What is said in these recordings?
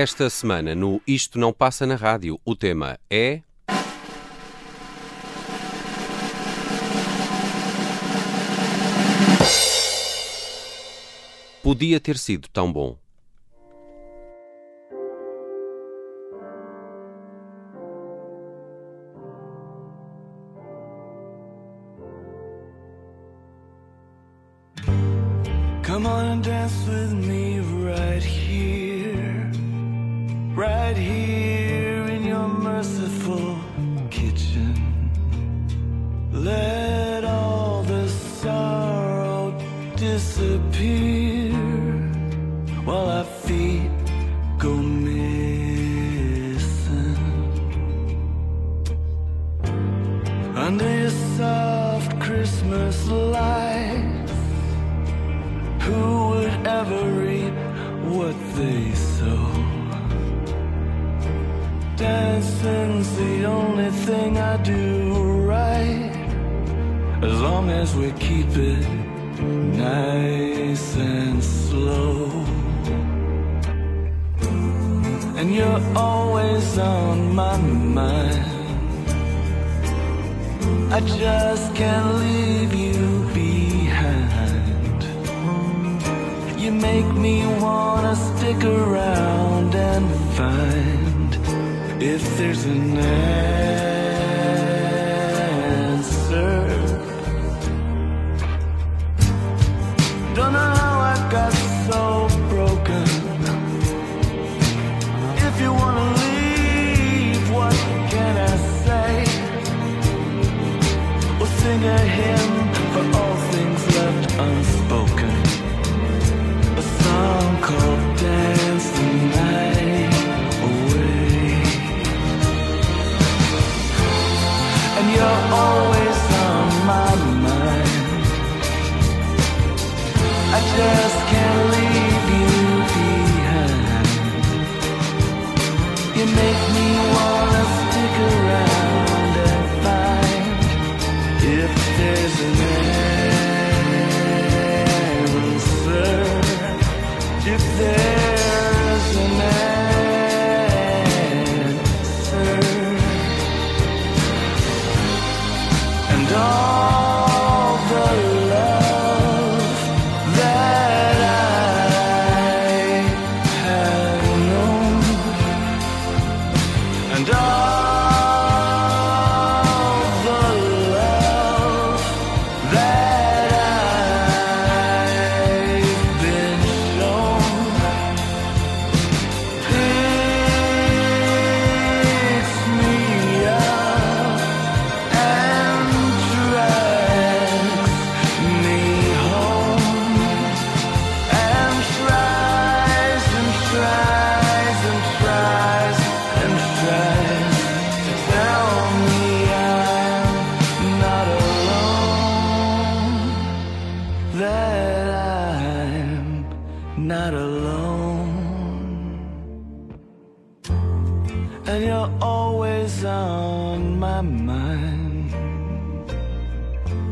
Esta semana no Isto Não Passa na Rádio, o tema é. Podia ter sido tão bom. I do right, as long as we keep it nice and slow. And you're always on my mind. I just can't leave you behind. You make me wanna stick around and find if there's an answer. Don't know how I got so broken. If you wanna leave, what can I say? We'll sing a hymn for all things left unspoken a song called Dance Away. And you're always on just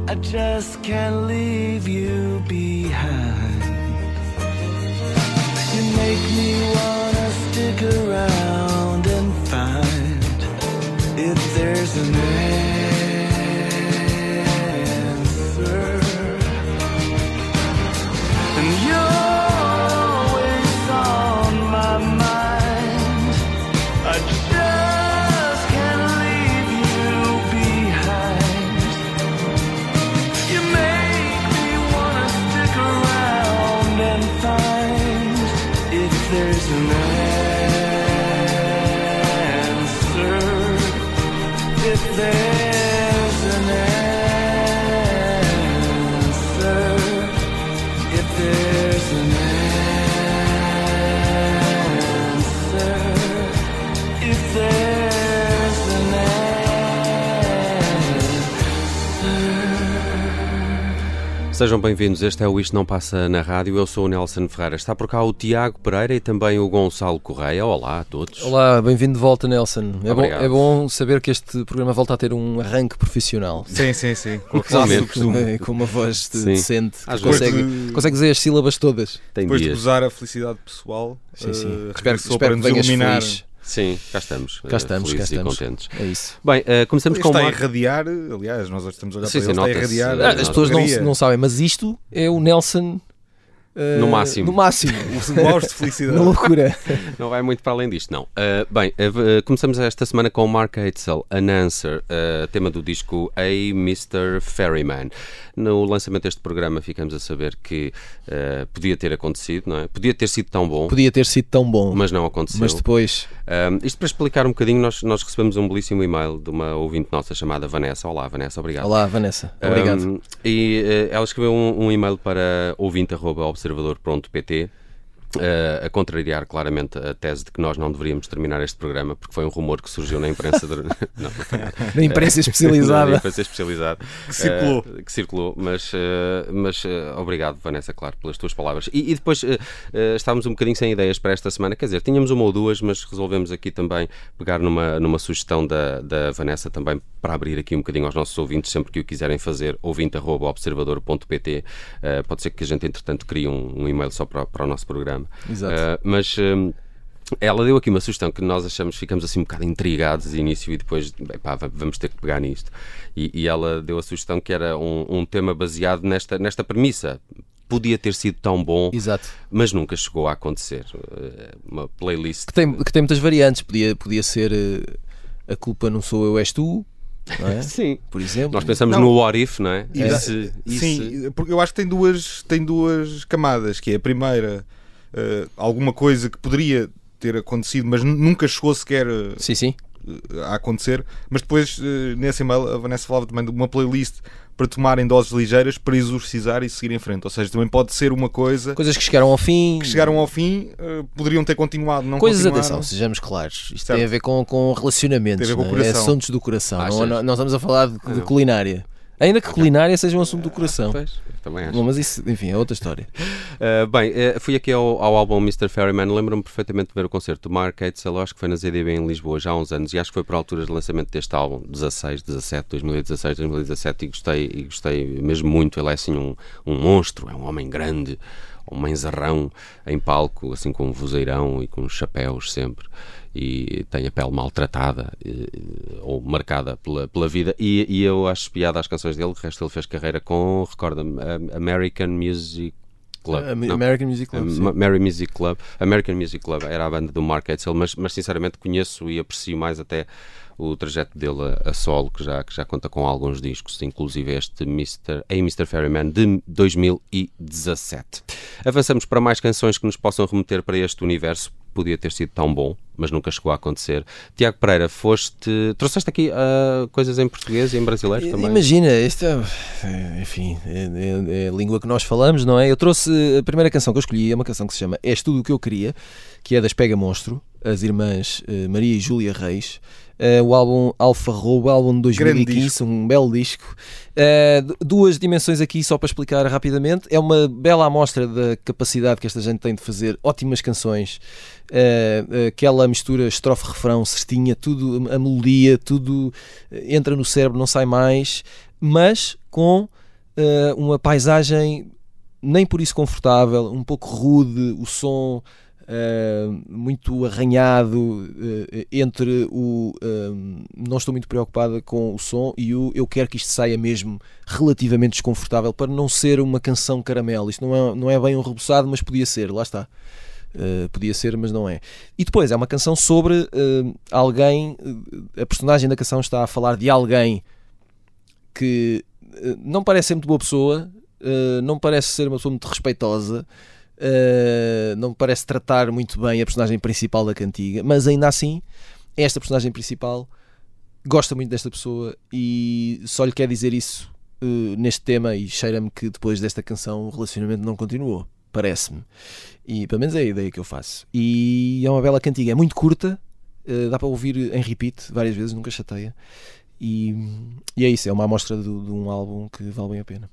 I just can't leave you behind. You make me wanna stick around and find if there's an Sejam bem-vindos, este é o Isto Não Passa na Rádio, eu sou o Nelson Ferreira. Está por cá o Tiago Pereira e também o Gonçalo Correia. Olá a todos. Olá, bem-vindo de volta, Nelson. É bom, é bom saber que este programa volta a ter um arranque profissional. Sim, sim, sim. Com costume. É, Com uma voz de- decente, consegue, vezes- consegue dizer as sílabas todas. Tem Depois de dias. gozar a felicidade pessoal, Sim, sim. eh, espero espero que nos venhas iluminar. feliz. Sim, cá estamos. Cá eh, estamos, cá estamos. e contentes. É isso. Bem, eh, começamos com Está a irradiar, aliás, nós hoje estamos a olhar Sim, para sim, ele, está a irradiar. Ah, As pessoas não, não sabem, mas isto é o Nelson eh, No máximo. No máximo. De felicidade. Na loucura. Não vai muito para além disto, não. Uh, bem, uh, uh, começamos esta semana com Mark Eitzel, An Answer, uh, tema do disco A Mr. Ferryman. No lançamento deste programa ficamos a saber que uh, podia ter acontecido, não é? Podia ter sido tão bom, Podia ter sido tão bom, mas, mas não aconteceu. depois. Um, isto para explicar um bocadinho, nós, nós recebemos um belíssimo e-mail de uma ouvinte nossa chamada Vanessa. Olá, Vanessa, obrigado. Olá, Vanessa. Obrigado. Um, e eh, ela escreveu um, um e-mail para ouvinte.observador.pt eh, a contrariar claramente a tese de que nós não deveríamos terminar este programa porque foi um rumor que surgiu na imprensa de... não. Na imprensa especializada. Na imprensa especializada Que circulou. Eh, que circulou mas, eh, mas eh, obrigado Vanessa, claro, pelas tuas palavras e, e depois eh, estávamos um bocadinho sem ideias para esta semana, quer dizer, tínhamos uma ou duas mas resolvemos aqui também pegar numa, numa sugestão da, da Vanessa também para abrir aqui um bocadinho aos nossos ouvintes sempre que o quiserem fazer, ouvinte.observador.pt Eh, pode ser que a gente entretanto crie um, um e-mail só para, para o nosso programa Exato. Uh, mas hum, ela deu aqui uma sugestão que nós achamos, ficamos assim um bocado intrigados de início e depois, bem, pá, va- vamos ter que pegar nisto. E, e ela deu a sugestão que era um, um tema baseado nesta, nesta premissa. Podia ter sido tão bom, Exato. mas nunca chegou a acontecer. Uh, Uma playlist. Que tem, que tem muitas variantes. Podia, podia ser eh, A culpa não sou eu, és tu. É? Sim. Por exemplo. Nós pensamos Não. no what if, não é? E se- Sim, porque eu acho que tem duas, tem duas camadas, que é a primeira, eh, alguma coisa que poderia ter acontecido, mas nu- nunca chegou sequer eh, Sim, sim. a acontecer, mas depois eh, nesse e-mail a Vanessa falava também de uma playlist para tomarem doses ligeiras para exorcizar e seguir em frente. Ou seja, também pode ser uma coisa Coisas que chegaram ao fim. que chegaram ao fim, poderiam ter continuado, não Coisas, atenção, sejamos claros. Isto Certo. tem a ver com, com relacionamentos. Tem a ver com o é? coração. assuntos do coração. Não, não, não estamos a falar de, de culinária. Ainda que culinária seja um assunto do coração. Pois, também acho. Bom, mas isso, enfim, é outra história. Uh, bem, uh, fui aqui ao, ao álbum Mr. Ferryman. Lembro-me perfeitamente de ver o concerto do Mark Eitzel, acho que foi na ZDB em Lisboa já há uns anos, e acho que foi por alturas de lançamento deste álbum, 16, 17, 2016, 2017, e gostei, e gostei mesmo muito. Ele é assim um, um monstro, é um homem grande, um menzarrão em palco, assim com um vozeirão e com chapéus sempre. E tem a pele maltratada eh, ou marcada pela, pela vida. E, e eu acho piada às canções dele. O resto ele fez carreira com, recorda-me, American Music Club. Não. American Music Club. sim. Ma- Mary Music Club, American Music Club era a banda do Mark Eitzel, mas, mas sinceramente conheço e aprecio mais até o trajeto dele a, a solo, que já, que já conta com alguns discos, inclusive este Mr. A Mr. Ferryman de 2017. Avançamos para mais canções que nos possam remeter para este universo. Podia ter sido tão bom, mas nunca chegou a acontecer. Tiago Pereira, foste. Trouxeste aqui ah, coisas em português e em brasileiro também? Imagina, isto é, é, enfim, é, é- é a língua que nós falamos, não é? Eu trouxe a primeira canção que eu escolhi, é uma canção que se chama És Tudo o que Eu Queria, que é das Pega Monstro, as irmãs eh, Maria e Júlia Reis. Eh, o álbum Alfa Roubo, álbum de Grande 2015, um belo disco. D- duas dimensões aqui, só para explicar rapidamente. É uma bela amostra da capacidade que esta gente tem de fazer ótimas canções. Aquela mistura estrofe-refrão, cestinha, tudo, a melodia, tudo entra no cérebro, não sai mais, mas com uma paisagem nem por isso confortável, um pouco rude, o som eh, muito arranhado eh, entre o eh, não estou muito preocupada com o som e o eu quero que isto saia mesmo relativamente desconfortável para não ser uma canção caramelo. Isto não é, não é bem um rebuçado, mas podia ser, lá está. Uh, podia ser, mas não é. E depois é uma canção sobre uh, alguém, uh, a personagem da canção está a falar de alguém que uh, não parece ser muito boa pessoa, uh, não parece ser uma pessoa muito respeitosa, uh, não parece tratar muito bem a personagem principal da cantiga, mas ainda assim, esta personagem principal gosta muito desta pessoa e só lhe quer dizer isso uh, neste tema e cheira-me que depois desta canção o relacionamento não continuou. Parece-me. E pelo menos é a ideia que eu faço. E é uma bela cantiga, é muito curta, uh, dá para ouvir em repeat várias vezes, nunca chateia. E, e é isso, é uma amostra do- de um álbum que vale bem a pena.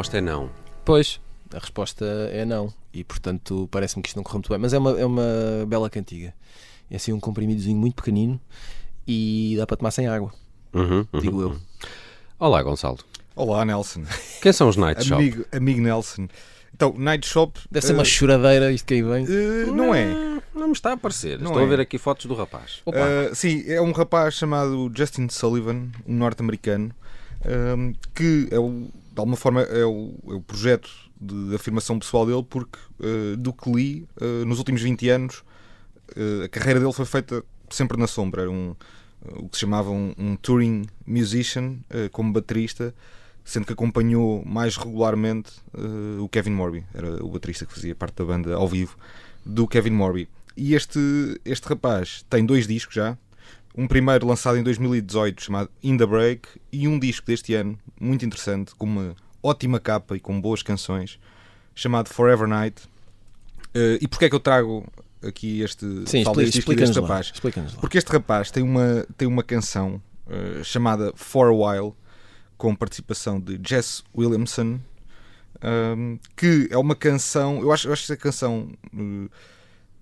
Resposta é não. Pois, a resposta é não. E portanto parece-me que isto não correu muito bem. Mas é uma, é uma bela cantiga. É assim um comprimidozinho muito pequenino e dá para tomar sem água, Uhum, uhum, digo eu. uhum. Olá, Gonçalo. Olá, Nelson. Quem são os Night Shop? Amigo, amigo Nelson. Então, Night Shop. Deve ser eh, uma choradeira isto que aí vem. eh, não é. Hum, Não me está a aparecer. Não Estou é. a ver aqui fotos do rapaz. Opa, Uh, sim, é um rapaz chamado Justin Sullivan, um norte-americano, um, que é o, de alguma forma é o, é o projeto de afirmação pessoal dele, porque uh, do que li, uh, nos últimos 20 anos, uh, a carreira dele foi feita sempre na sombra. Era um, o que se chamava um, um touring musician, como baterista, sendo que acompanhou mais regularmente o Kevin Morby, era o baterista que fazia parte da banda ao vivo do Kevin Morby. E este, este rapaz tem dois discos já. Um primeiro lançado em 2018 chamado In the Break e um disco deste ano muito interessante, com uma ótima capa e com boas canções, chamado Forever Night. Eh, e porquê é que eu trago aqui este, Sim, falo expli- deste disco e explica-nos deste rapaz? Lá. Porque este rapaz tem uma, tem uma canção eh, chamada For a While, com participação de Jess Williamson, um, que é uma canção, eu acho, eu acho essa canção eh,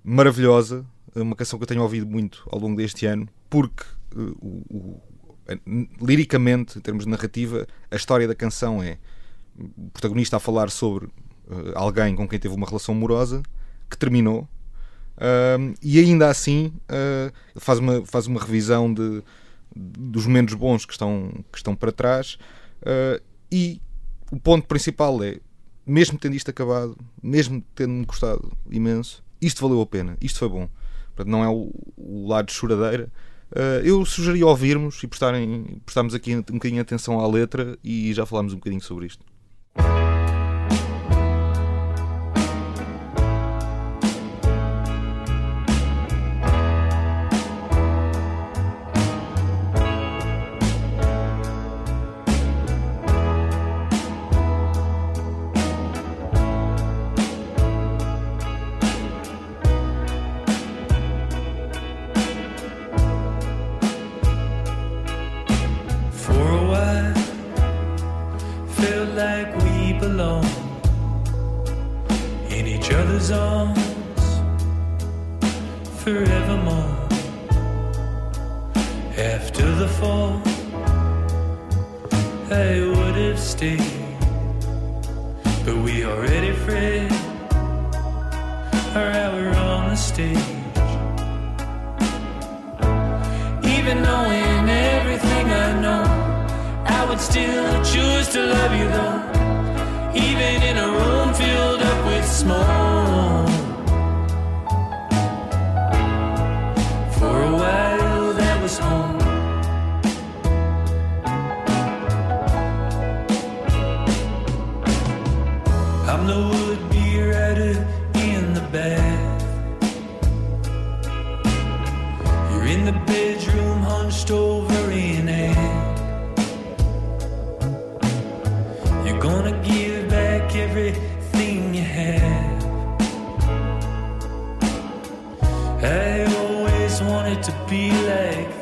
maravilhosa, uma canção que eu tenho ouvido muito ao longo deste ano, porque eh, o- o- eh, liricamente, em termos de narrativa, a história da canção é o protagonista a falar sobre eh, alguém com quem teve uma relação amorosa que terminou. Um, e ainda assim uh, faz uma, faz uma revisão de, dos momentos bons que estão, que estão para trás uh, e o ponto principal é mesmo tendo isto acabado, mesmo tendo-me custado imenso, isto valeu a pena, isto foi bom. Não é o, o lado de choradeira. Uh, eu sugeria ouvirmos e prestarem, prestarmos aqui um bocadinho atenção à letra e já falámos um bocadinho sobre isto.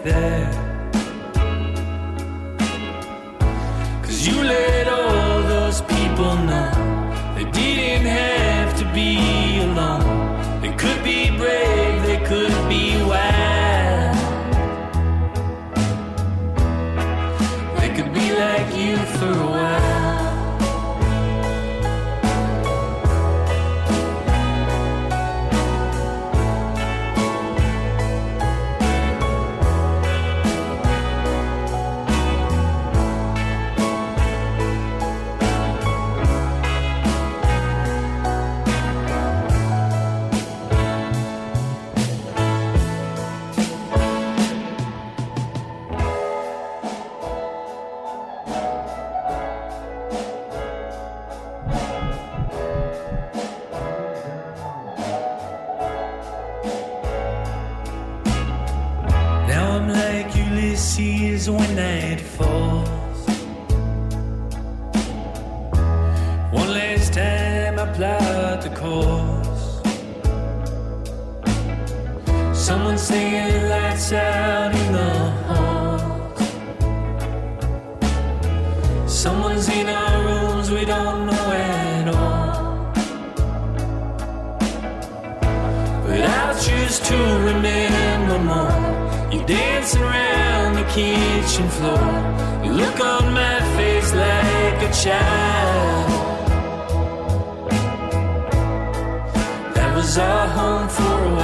there. When night falls. One last time I plot the course. Someone singing lights out in the halls. Someone's in our rooms we don't know at all. But I'll choose to remember more. You dancing around kitchen floor. You look on my face like a child. That was our home for a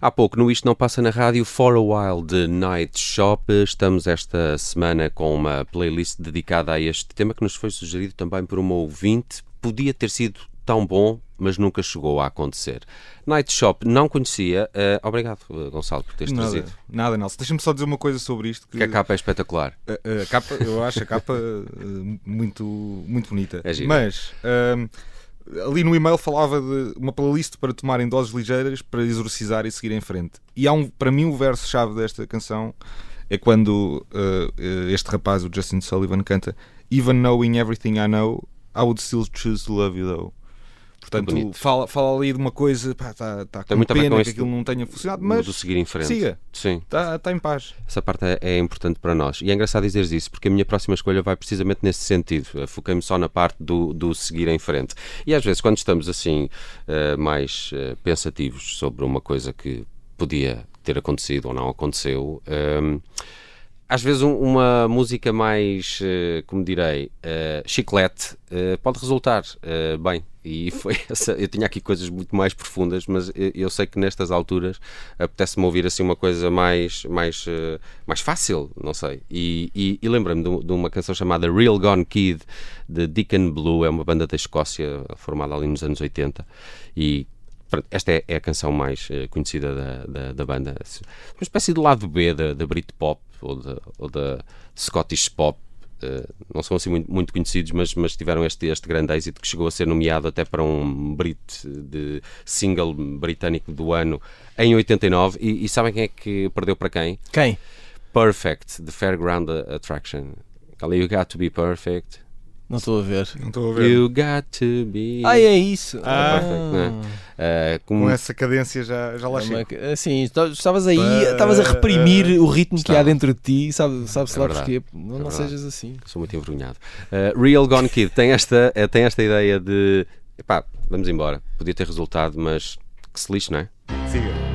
Há pouco, no Isto Não Passa na Rádio, For a While de Night Shop. Estamos esta semana com uma playlist dedicada a este tema que nos foi sugerido também por uma ouvinte. Podia ter sido tão bom, mas nunca chegou a acontecer. Night Shop não conhecia. Eh, obrigado, eh, Gonçalo, por teres Nada, trazido. nada, Nelson. Deixa-me só dizer uma coisa sobre isto. Que a capa é espetacular. A, a capa, eu acho a capa eh, muito, muito bonita. É gira. Mas ahm, ali no e-mail falava de uma playlist para tomarem doses ligeiras para exorcizar e seguir em frente. E há um, para mim, o verso-chave desta canção é quando ah, este rapaz, o Justin Sullivan, canta Even knowing everything I know, I would still choose to love you though. Portanto, fala, fala ali de uma coisa, pá, está tá Tem com muito pena com que aquilo não tenha funcionado, Mas do seguir em frente. siga. Sim. está tá em paz. Essa parte é, é importante para nós. E é engraçado dizeres isso, porque a minha próxima escolha vai precisamente nesse sentido. Foquei-me só na parte do, do seguir em frente. E às vezes, quando estamos assim, eh, mais eh, pensativos sobre uma coisa que podia ter acontecido ou não aconteceu, ehm, às vezes um- uma música mais, eh, como direi, eh, chiclete, eh, pode resultar bem. E foi essa. Eu tinha aqui coisas muito mais profundas, mas eu, eu sei que nestas alturas apetece-me ouvir assim uma coisa mais, mais, mais fácil, não sei. E, e, e lembrei-me de, de uma canção chamada Real Gone Kid, de Deacon Blue, é uma banda da Escócia formada ali nos anos 80. E esta é, é a canção mais conhecida da, da, da banda. Uma espécie de lado B da, da Britpop ou da, ou da Scottish Pop. Eh, não são assim muito, muito conhecidos, mas, mas tiveram este, este grande êxito que chegou a ser nomeado até para um Brit de single britânico do ano em 89. E, e sabem quem é que perdeu para quem? Quem? Perfect, de Fairground Attraction. Ali, You Got to Be Perfect. Não estou a ver. Não estou a ver. You got to be. Ah, é isso. Ah. Perfect, né? Eh, como- Com essa cadência já, já lá É uma- chego. Assim, está- estavas aí, estavas a reprimir o ritmo que há dentro de ti, sabe- sabe-se É lá verdade. porquê. Não, É não sejas assim. Sou muito envergonhado. Uh, Real Gone Kid tem esta, eh, tem esta ideia de epá, vamos embora. Podia ter resultado, mas que se lixe, não é? Siga.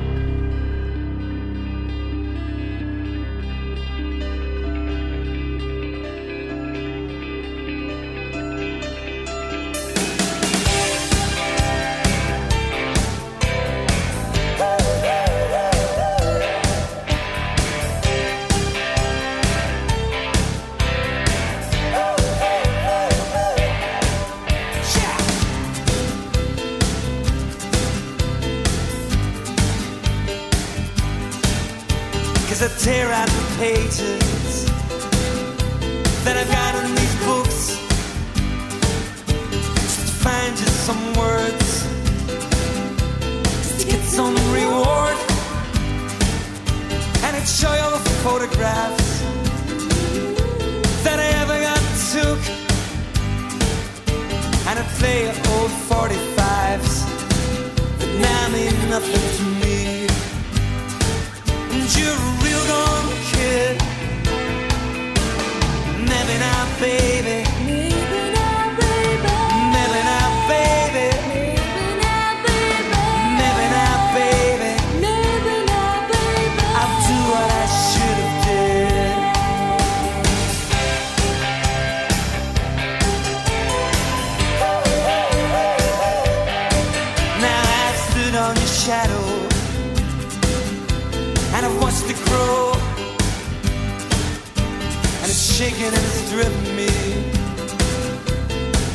Shaking and it's driven me.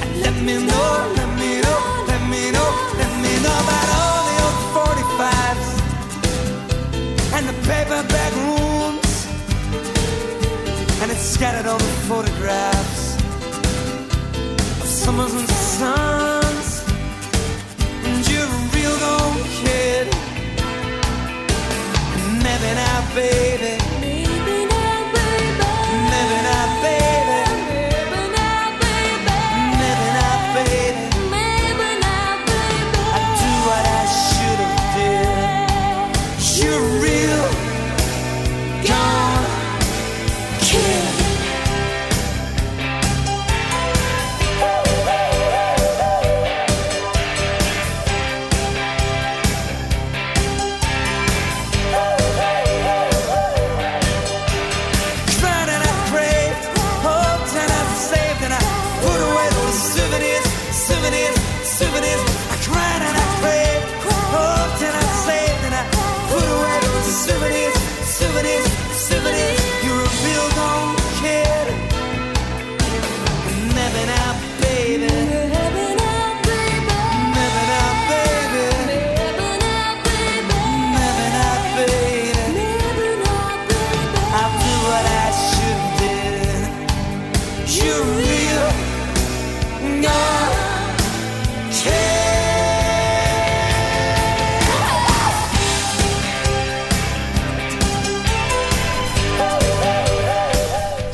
And let me know, let me know, let me know, let me know about all the old 45s and the paperback rooms at all the photographs of summers and suns. And you're a real gone kid. And Maybe now, baby.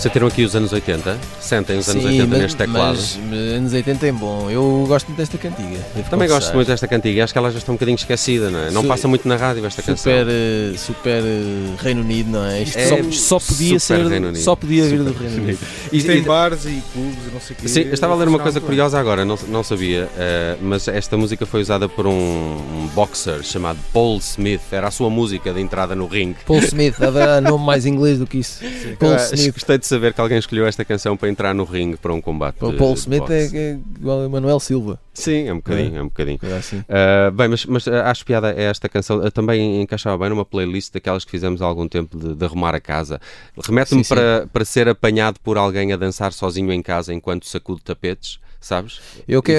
Sentiram aqui os anos 80? Sentem os anos Sim, 80 mas- neste teclado? Mas, mas anos 80 é bom. Eu gosto muito desta cantiga. Também gosto muito desta cantiga. Acho que ela já está um bocadinho esquecida, não é? Não Su- passa muito na rádio esta canção. Super, eh, super eh, Reino Unido, não é? Isto É só, só podia super ser, Reino Unido. só podia vir do Super Reino Unido. E- Isto em e- bares e clubes e não sei o quê. Sim, eu estava a ler uma coisa curiosa agora, não, não sabia, eh, mas esta música foi usada por um, um boxer chamado Paul Smith, era a sua música de entrada no ringue. Paul Smith, haverá nome mais inglês do que isso. Paul Ah, Smith. Gostei de saber que alguém escolheu esta canção para entrar no ringue para um combate. O de- Paul de Smith é, é igual a Manuel Silva. Sim, é um bocadinho, é um bocadinho. Coisa assim. Uh, bem, mas, mas uh, acho piada é esta canção. Uh, também encaixava bem numa playlist daquelas que fizemos há algum tempo de, de arrumar a casa. Remete-me sim. para, para ser apanhado por alguém a dançar sozinho em casa enquanto sacude tapetes, sabes? Eu que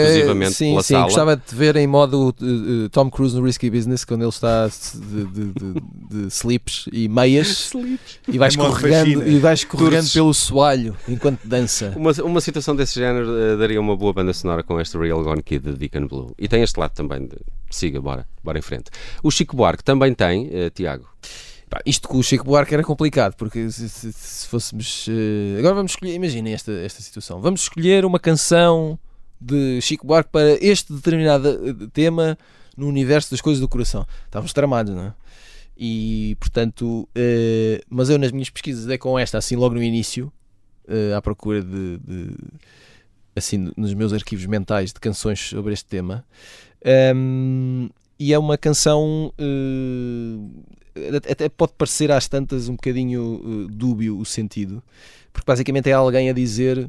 sim, sim, sala. gostava de te ver em modo uh, uh, Tom Cruise no Risky Business quando ele está de, de, de- de slips e meias e vai escorregando, e vai escorregando Turces. pelo soalho enquanto dança. Uma, uma situação desse género uh, daria uma boa banda sonora com este Real Gone Kid de Deacon Blue. E tem este lado também de. Siga, bora, bora em frente. O Chico Buarque também tem, uh, Tiago. Isto com o Chico Buarque era complicado, porque se, se- se fôssemos. eh, agora vamos escolher, imaginem esta, esta situação. Vamos escolher uma canção de Chico Buarque para este determinado eh, tema no universo das coisas do coração. Estávamos tramados, não é? E portanto, eh, mas eu nas minhas pesquisas é com esta, assim logo no início, eh, à procura de, de- assim nos meus arquivos mentais de canções sobre este tema. Ahm, e é uma canção eh, até- pode parecer às tantas um bocadinho eh, dúbio o sentido, porque basicamente é alguém a dizer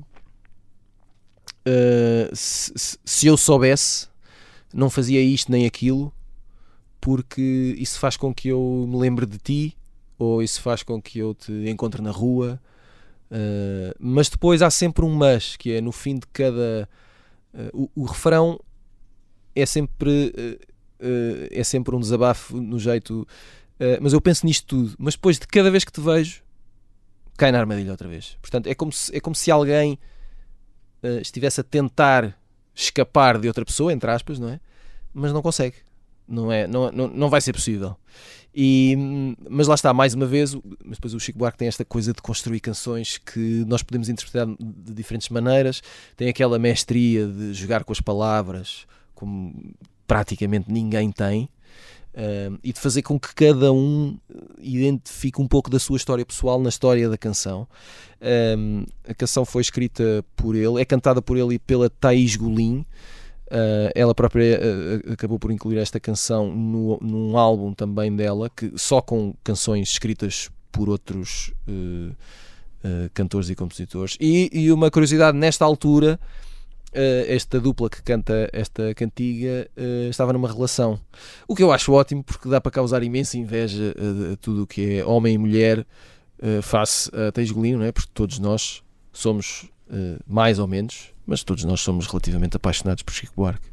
se, se- se eu soubesse, não fazia isto nem aquilo, porque isso faz com que eu me lembre de ti, ou isso faz com que eu te encontre na rua. Eh, mas depois há sempre um mas, que é no fim de cada. eh, o, o refrão é sempre. eh, é sempre um desabafo no jeito Uh, mas eu penso nisto tudo. Mas depois de cada vez que te vejo, cai na armadilha outra vez. Portanto, é como se, é como se alguém uh, estivesse a tentar escapar de outra pessoa, entre aspas, não é? Mas não consegue. Não, é, não, não, não vai ser possível. E, mas lá está, mais uma vez, mas depois o Chico Buarque tem esta coisa de construir canções que nós podemos interpretar de diferentes maneiras. Tem aquela mestria de jogar com as palavras, como praticamente ninguém tem. Um, e de fazer com que cada um identifique um pouco da sua história pessoal na história da canção. Um, a canção foi escrita por ele, é cantada por ele e pela Thaís Golim. Uh, ela própria uh, acabou por incluir esta canção no, num álbum também dela, que só com canções escritas por outros uh, cantores e compositores. E, e uma curiosidade, nesta altura, esta dupla que canta esta cantiga estava numa relação. O que eu acho ótimo, porque dá para causar imensa inveja a, tudo o que é homem e mulher face a Teis Golino, é? porque todos nós somos mais ou menos, mas todos nós somos relativamente apaixonados por Chico Buarque.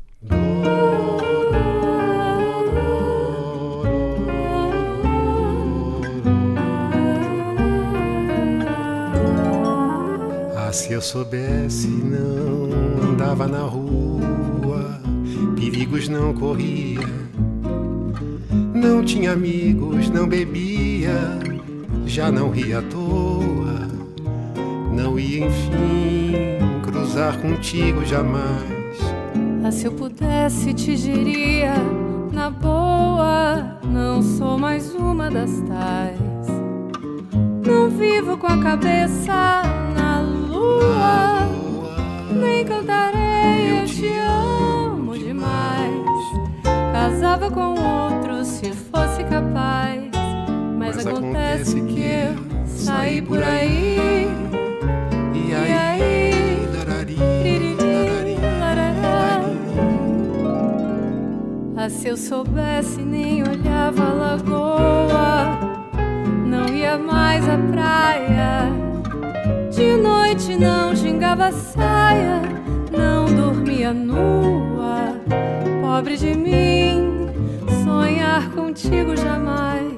se eu soubesse, não andava na rua, perigos não corria. Não tinha amigos, não bebia, já não ria à toa. Não ia, enfim, cruzar contigo jamais. Ah, se eu pudesse te diria na boa, não sou mais uma das tais. Não vivo com a cabeça na lua, nem cantarei eu te amo demais. Casava com outro se fosse capaz, mas, Mas acontece acontece que eu saí por aí. E E aí, Ah, se eu soubesse, nem olhava a lagoa, não ia mais à praia. De noite não gingava saia, não dormia nua. Pobre de mim, sonhar contigo jamais.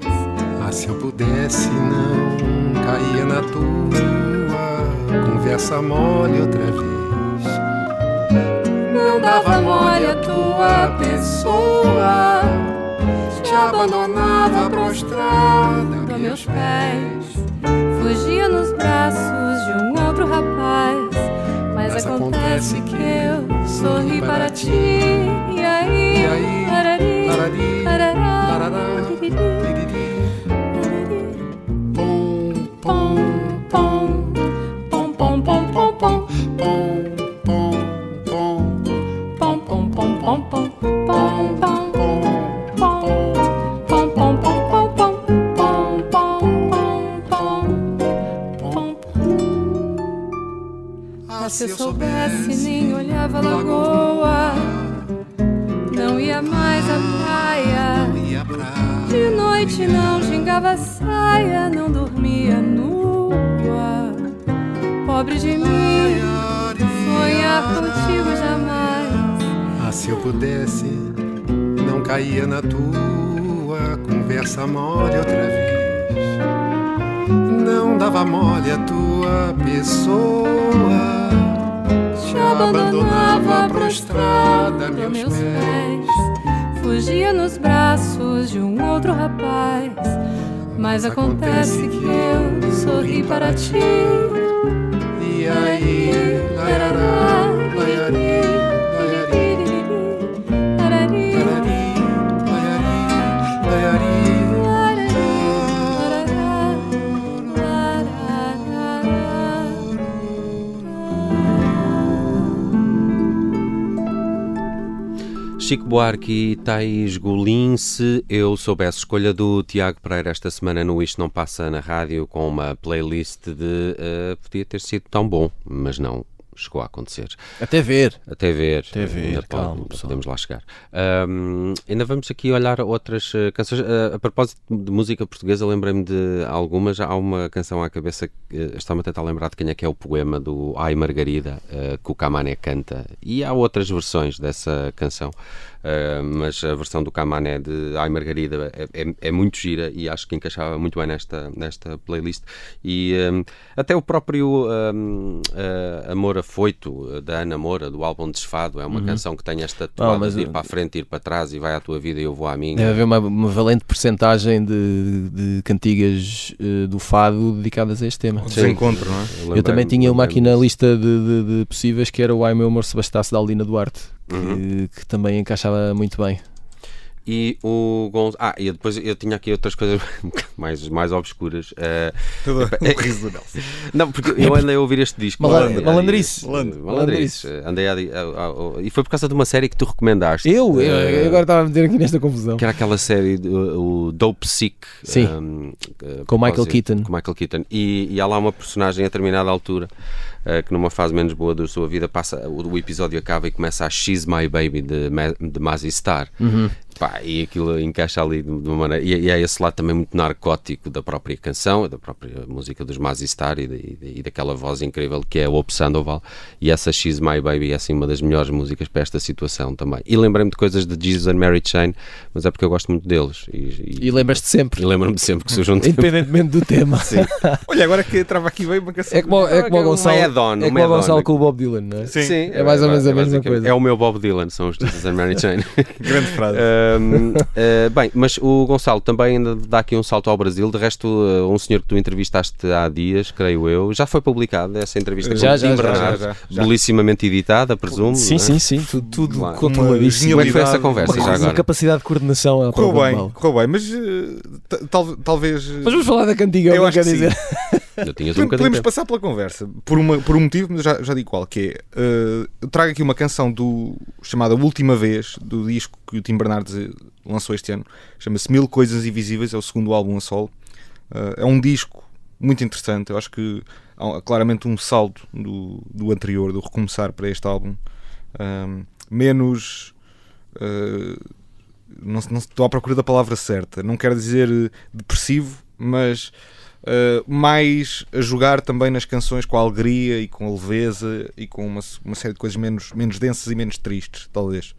Ah, se eu pudesse, não caía na tua conversa mole outra vez. Não dava mole a tua pessoa, te abandonava prostrada a meus pés. Fugia nos braços de um outro rapaz, mas, Mas acontece acontece que eu sorri para ti. E aí, E aí, larari, larará, larará, se eu soubesse, nem olhava a lagoa, não ia mais à praia. ia pra De noite não gingava saia, não dormia nua. Pobre de mim, sonhar contigo jamais. Ah, se eu pudesse, não caía na tua conversa mole outra vez. Não dava mole a tua pessoa. Te abandonava prostrada a meus pés. Fugia nos braços de um outro rapaz. Mas acontece que eu sorri para ti. E aí, larará, Chico Buarque e Thais Golim, se eu soubesse, escolha do Tiago Pereira. Esta semana no Isto Não Passa na Rádio com uma playlist de eh, podia ter sido tão bom, mas não chegou a acontecer. Até ver. Até ver. Até ver, ainda calma, pode- podemos lá chegar. Ahm, ainda vamos aqui olhar outras eh, canções. Ah, a propósito de música portuguesa, lembrei-me de algumas. Há uma canção à cabeça eh, está-me a tentar lembrar de quem é que é o poema do Ai Margarida, eh, que o Camané canta. E há outras versões dessa canção. Ah, mas a versão do Camané de Ai Margarida é, é- é muito gira e acho que encaixava muito bem nesta, nesta playlist. E ahm, até o próprio ahm, ah, Amor Afoito, eh, da Ana Moura, do álbum Desfado, é uma canção que tem esta toada Uhum. mas de ir eu- para a frente, ir para trás e vai à tua vida e eu vou à minha. Deve haver uma, uma valente percentagem de, de cantigas eh, do fado dedicadas a este tema. Desencontro, não é? Eu lembrei-me- também tinha uma aqui na lista de, de- de possíveis que era o Ai Meu Amor Se Bastasse da Aldina Duarte, que, Uhum. que também encaixava muito bem. E o Gonzo... Ah, e depois eu tinha aqui outras coisas mais, mais obscuras. Eh, Todo o riso do Nelson. não, porque eu andei a ouvir este disco. Malan- eh, malandrice. eh. Malandrice. Eh, Andei a, a- a- E foi por causa de uma série que tu recomendaste. Eu, eu, eh, eu agora estava a meter aqui nesta confusão. Que era aquela série, do- o Dope Sick. Sim. um, eh, Com Michael Keaton. Com Michael Keaton. E, e há lá uma personagem a determinada altura eh, que numa fase menos boa da sua vida passa, o, o episódio acaba e começa a She's My Baby de, de Mazzy Star. Uhum. Pá, e aquilo encaixa ali de de uma maneira. E, e há esse lado também muito narcótico da própria canção, da própria música dos Mazistar e, da- e, da- e daquela voz incrível que é o Op Sandoval. E essa She's My Baby é assim uma das melhores músicas para esta situação também. E lembrei-me de coisas de Jesus and Mary Chain, mas é porque eu gosto muito deles. E, e, E lembras-te sempre, e lembro-me sempre que surge um tempo. independentemente do tema. Olha, agora que trava aqui bem uma canção. É como, é como o Um Gonçalo, é como o add-on. Gonçalo com o Bob Dylan, não é? Sim, É mais ou menos a mesma basicamente. coisa. É o meu Bob Dylan, são os Jesus and Mary Chain. grande frase. Ah, bem, mas o Gonçalo também ainda dá aqui um salto ao Brasil. De resto, ah, um senhor que tu entrevistaste há dias, creio eu, já foi publicada essa entrevista com Já, o já, Tim já, Bernardo, já, já, já. belissimamente editada, presumo. Sim, não é? sim, sim, tudo, tudo Claro. controladíssimo. Como é que foi essa conversa já agora? capacidade de coordenação à Correu bem, correu bem, mas eh, tal- talvez. eh, Mas vamos falar da cantiga, Eu eu acho quero que sim. dizer. Podemos, podemos passar pela conversa por, uma, por um motivo, mas já, já digo qual, que é eu trago aqui uma canção do chamada Última Vez, do disco que o Tim Bernardes eh, lançou este ano, chama-se Mil Coisas Invisíveis, é o segundo álbum a solo. Eh, é um disco muito interessante, eu acho que há claramente um salto do, do anterior, do recomeçar para este álbum. Ahm, menos. eh, não, não estou à procura da palavra certa, não quero dizer depressivo, mas Uh, mais a jogar também nas canções com a alegria e com a leveza e com uma, uma série de coisas menos, menos densas e menos tristes, talvez.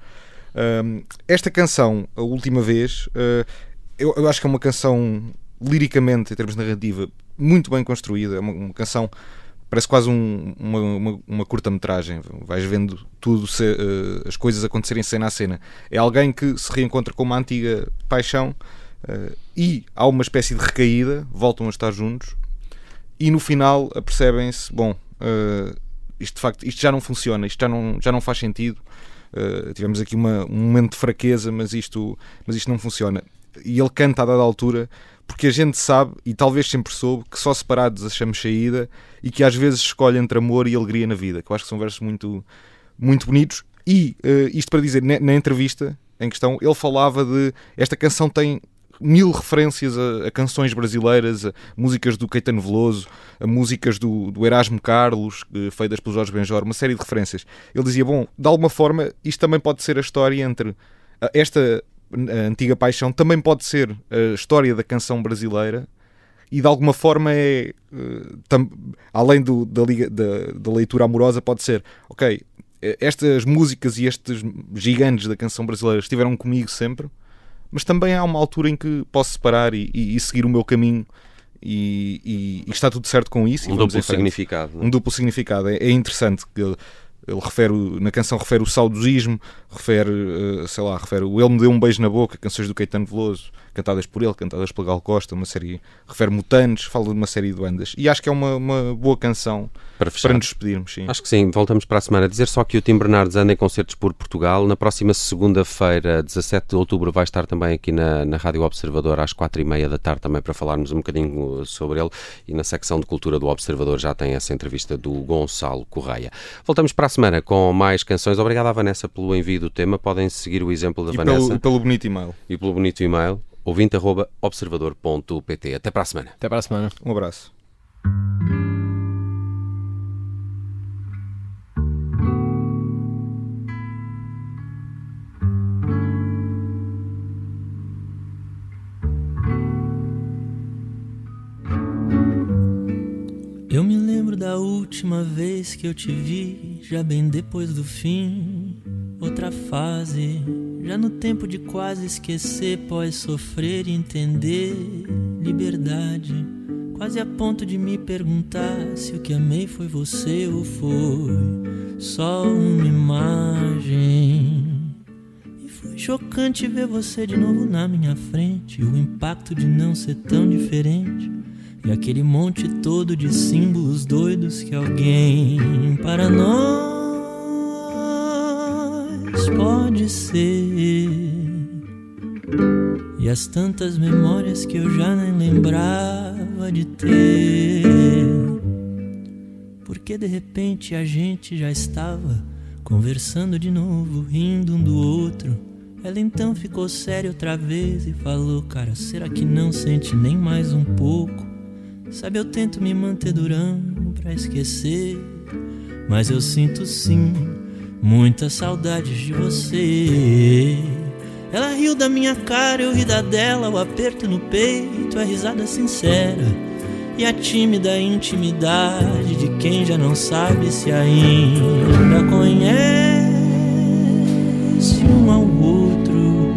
Esta canção, a última vez, uh, eu, eu acho que é uma canção liricamente, em termos de narrativa, muito bem construída. É uma, uma canção, parece quase um- uma, uma, uma curta-metragem. Vais vendo tudo, se- uh, as coisas acontecerem cena a cena. É alguém que se reencontra com uma antiga paixão e há uma espécie de recaída, voltam a estar juntos e no final apercebem-se: bom, uh, isto de facto isto já não funciona, isto já não, já não faz sentido. Uh, tivemos aqui uma- um momento de fraqueza, mas isto, mas isto não funciona. E ele canta a dada altura porque a gente sabe, e talvez sempre soube, que só separados achamos saída e que às vezes escolhe entre amor e alegria na vida. Que eu acho que são versos muito, muito bonitos. E eh, isto para dizer, na, na entrevista em questão, ele falava de esta canção tem mil referências a, a canções brasileiras, a músicas do Caetano Veloso, a músicas do, do Erasmo Carlos, eh, feitas pelo Jorge Benjor, uma série de referências. Ele dizia, bom, de alguma forma, isto também pode ser a história entre esta antiga paixão, também pode ser a história da canção brasileira e de alguma forma é eh, tam- além do- da, da- da leitura amorosa pode ser ok estas músicas e estes gigantes da canção brasileira estiveram comigo sempre mas também há uma altura em que posso separar e, e- e seguir o meu caminho e, e- está tudo certo com isso Um duplo significado. é? um duplo significado é, é interessante que ele, ele refere na canção refere o saudosismo refere eh, sei lá refere o ele me deu um beijo na boca canções do Caetano Veloso cantadas por ele cantadas pela Gal Costa uma série refere mutantes fala de uma série de bandas e acho que é uma, uma boa canção Para fechar. para nos despedirmos sim. Acho que sim, voltamos para a semana. Dizer só que o Tim Bernardes anda em concertos por Portugal. Na próxima segunda-feira, 17 de outubro, vai estar também aqui na, na Rádio Observador às quatro e meia da tarde também para falarmos um bocadinho sobre ele. E na secção de cultura do Observador já tem essa entrevista do Gonçalo Correia. Voltamos para a semana com mais canções. Obrigado à Vanessa pelo envio do tema. Podem seguir o exemplo da e Vanessa pelo, e pelo bonito e-mail e pelo bonito e-mail ouvinte.observador.pt. Até para a semana. Até para a semana. um abraço Eu me lembro da última vez que eu te vi, já bem depois do fim. Outra fase, já no tempo de quase esquecer, pós sofrer e entender. Liberdade, quase a ponto de me perguntar se o que amei foi você ou foi só uma imagem. E foi chocante ver você de novo na minha frente. O impacto de não ser tão diferente. E aquele monte todo de símbolos doidos que alguém para nós pode ser. E as tantas memórias que eu já nem lembrava de ter. Porque de repente a gente já estava conversando de novo, rindo um do outro. Ela então ficou séria outra vez e falou: Cara, será que não sente nem mais um pouco? Sabe, eu tento me manter durando pra esquecer. Mas eu sinto sim muitas saudades de você. Ela riu da minha cara, eu ri da dela, o aperto no peito, a risada sincera e a tímida intimidade de quem já não sabe se ainda conhece um ao outro.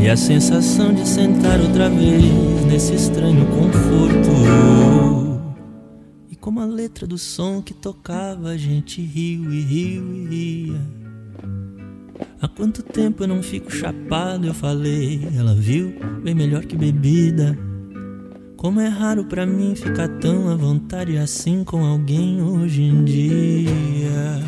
E a sensação de sentar outra vez nesse estranho conforto. Como a letra do som que tocava, a gente riu e riu e ria. Há quanto tempo eu não fico chapado, eu falei. Ela viu, bem melhor que bebida. Como é raro pra mim ficar tão à vontade assim com alguém hoje em dia.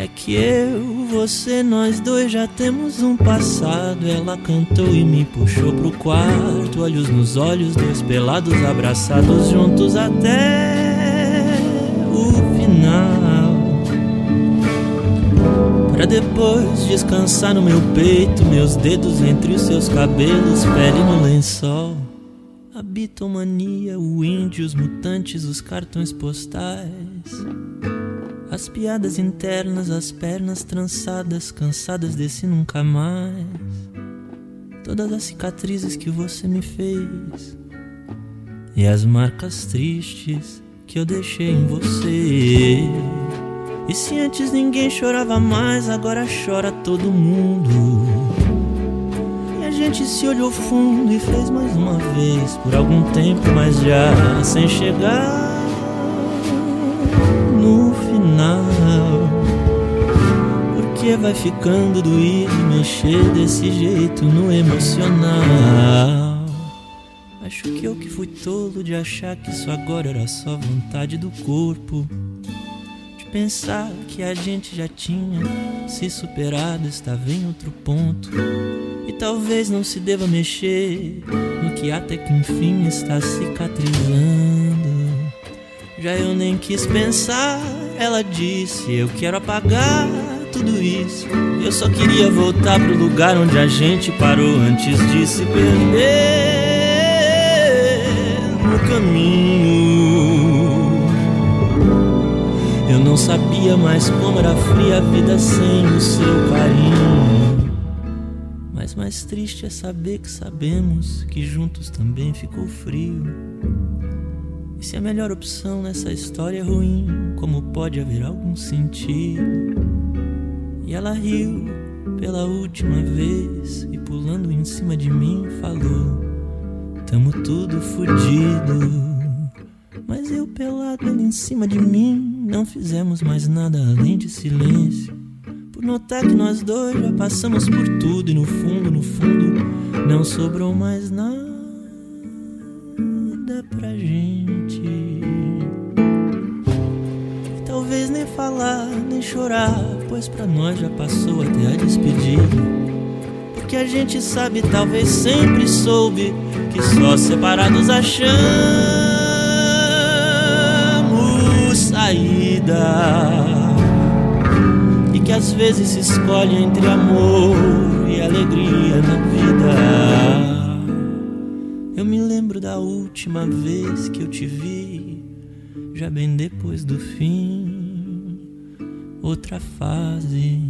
É que eu, você, nós dois já temos um passado. Ela cantou e me puxou pro quarto, olhos nos olhos, dois pelados abraçados juntos até o final. Pra depois descansar no meu peito, meus dedos entre os seus cabelos, pele no lençol. A bitomania, o índio, os mutantes, os cartões postais. As piadas internas, as pernas trançadas, cansadas desse nunca mais. Todas as cicatrizes que você me fez. E as marcas tristes que eu deixei em você. E se antes ninguém chorava mais, agora chora todo mundo. E a gente se olhou fundo e fez mais uma vez por algum tempo, mas já sem chegar Vai ficando doído mexer desse jeito no emocional. Acho que eu que fui tolo de achar que isso agora era só vontade do corpo. De pensar que a gente já tinha se superado, estava em outro ponto. E talvez não se deva mexer no que até que enfim está cicatrizando. Já eu nem quis pensar, ela disse: Eu quero apagar tudo isso. Eu só queria voltar pro lugar onde a gente parou antes de se perder no caminho. Eu não sabia mais como era fria a vida sem o seu carinho. Mas mais triste é saber que sabemos que juntos também ficou frio. E se a melhor opção nessa história é ruim, como pode haver algum sentido? E ela riu pela última vez e pulando em cima de mim falou: Tamo tudo fudido. Mas eu pelado ela em cima de mim, não fizemos mais nada além de silêncio. Por notar que nós dois já passamos por tudo e no fundo, no fundo, não sobrou mais nada pra gente. E talvez nem falar, nem chorar, pois pra nós já passou até a despedida. Porque a gente sabe, talvez sempre soube, que só separados achamos saída. E que às vezes se escolhe entre amor e alegria na vida. Eu me lembro da última vez que eu te vi, já bem depois do fim, outra fase.